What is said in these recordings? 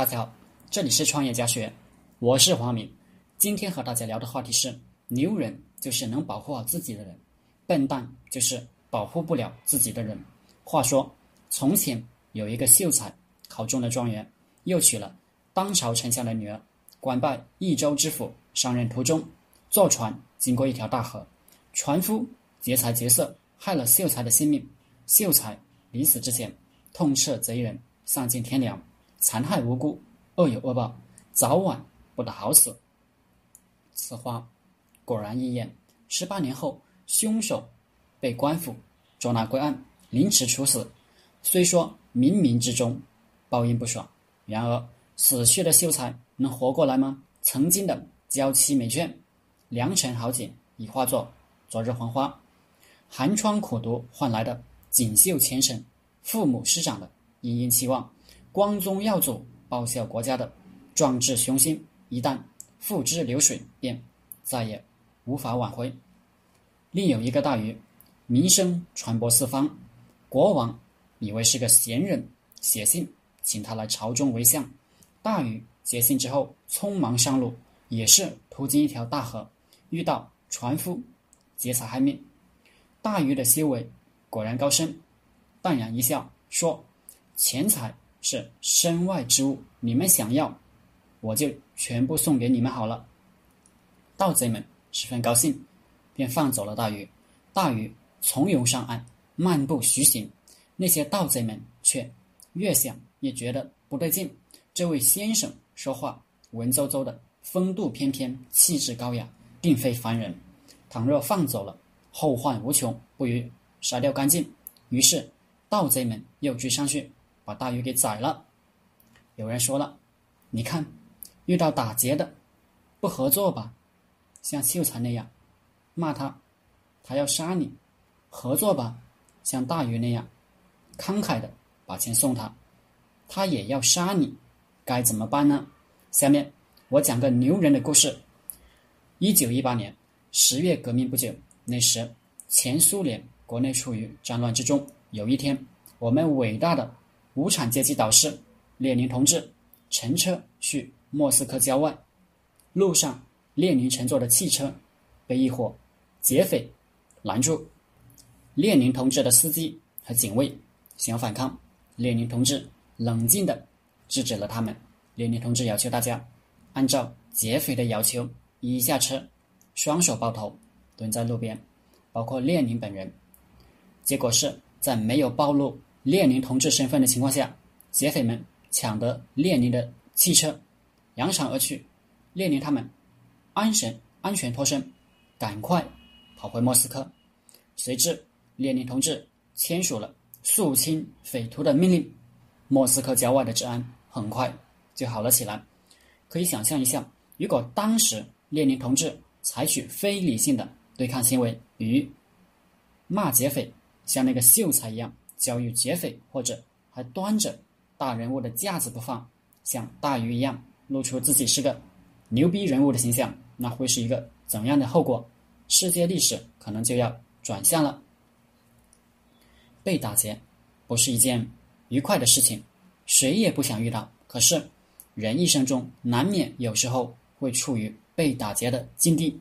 大家好，这里是创业家学，我是黄明。今天和大家聊的话题是：牛人就是能保护好自己的人，笨蛋就是保护不了自己的人。话说，从前有一个秀才考中了状元，又娶了当朝丞相的女儿，官拜益州知府。上任途中，坐船经过一条大河，船夫劫财劫色，害了秀才的性命。秀才临死之前，痛斥贼人丧尽天良。残害无辜，恶有恶报，早晚不得好死。此话果然应验。十八年后，凶手被官府捉拿归案，凌迟处死。虽说冥冥之中报应不爽，然而死去的秀才能活过来吗？曾经的娇妻美眷、良辰好景，已化作昨日黄花。寒窗苦读换来的锦绣前程，父母师长的殷殷期望。光宗耀祖、报效国家的壮志雄心，一旦付之流水，便再也无法挽回。另有一个大鱼，名声传播四方，国王以为是个贤人，写信请他来朝中为相。大禹接信之后，匆忙上路，也是途经一条大河，遇到船夫劫财害命。大禹的修为果然高深，淡然一笑说：“钱财。”是身外之物，你们想要，我就全部送给你们好了。盗贼们十分高兴，便放走了大鱼。大鱼从容上岸，漫步徐行。那些盗贼们却越想越觉得不对劲。这位先生说话文绉绉的，风度翩翩，气质高雅，并非凡人。倘若放走了，后患无穷，不如杀掉干净。于是盗贼们又追上去。把大鱼给宰了。有人说了：“你看，遇到打劫的，不合作吧？像秀才那样骂他，他要杀你；合作吧，像大鱼那样慷慨的把钱送他，他也要杀你。该怎么办呢？”下面我讲个牛人的故事。一九一八年十月革命不久，那时前苏联国内处于战乱之中。有一天，我们伟大的。无产阶级导师列宁同志乘车去莫斯科郊外，路上列宁乘坐的汽车被一伙劫匪拦住，列宁同志的司机和警卫想要反抗，列宁同志冷静地制止了他们。列宁同志要求大家按照劫匪的要求一下车，双手抱头蹲在路边，包括列宁本人。结果是在没有暴露。列宁同志身份的情况下，劫匪们抢得列宁的汽车，扬长而去。列宁他们安神安全脱身，赶快跑回莫斯科。随之，列宁同志签署了肃清匪徒的命令。莫斯科郊外的治安很快就好了起来。可以想象一下，如果当时列宁同志采取非理性的对抗行为，与骂劫匪，像那个秀才一样。教育劫匪，或者还端着大人物的架子不放，像大鱼一样露出自己是个牛逼人物的形象，那会是一个怎样的后果？世界历史可能就要转向了。被打劫不是一件愉快的事情，谁也不想遇到。可是人一生中难免有时候会处于被打劫的境地。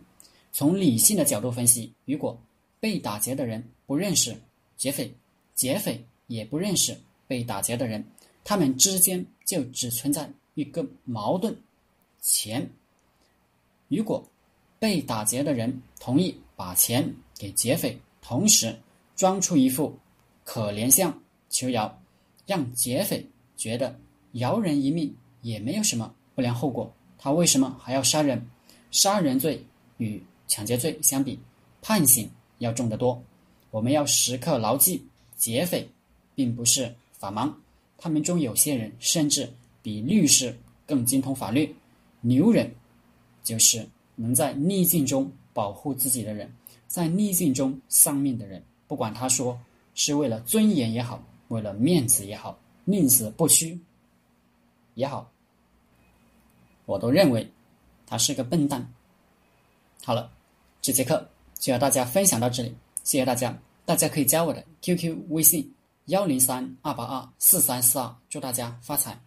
从理性的角度分析，如果被打劫的人不认识劫匪，劫匪也不认识被打劫的人，他们之间就只存在一个矛盾：钱。如果被打劫的人同意把钱给劫匪，同时装出一副可怜相求饶，让劫匪觉得饶人一命也没有什么不良后果，他为什么还要杀人？杀人罪与抢劫罪相比，判刑要重得多。我们要时刻牢记。劫匪并不是法盲，他们中有些人甚至比律师更精通法律。牛人就是能在逆境中保护自己的人，在逆境中丧命的人。不管他说是为了尊严也好，为了面子也好，宁死不屈也好，我都认为他是个笨蛋。好了，这节课就和大家分享到这里，谢谢大家。大家可以加我的 QQ 微信幺零三二八二四三四二，祝大家发财。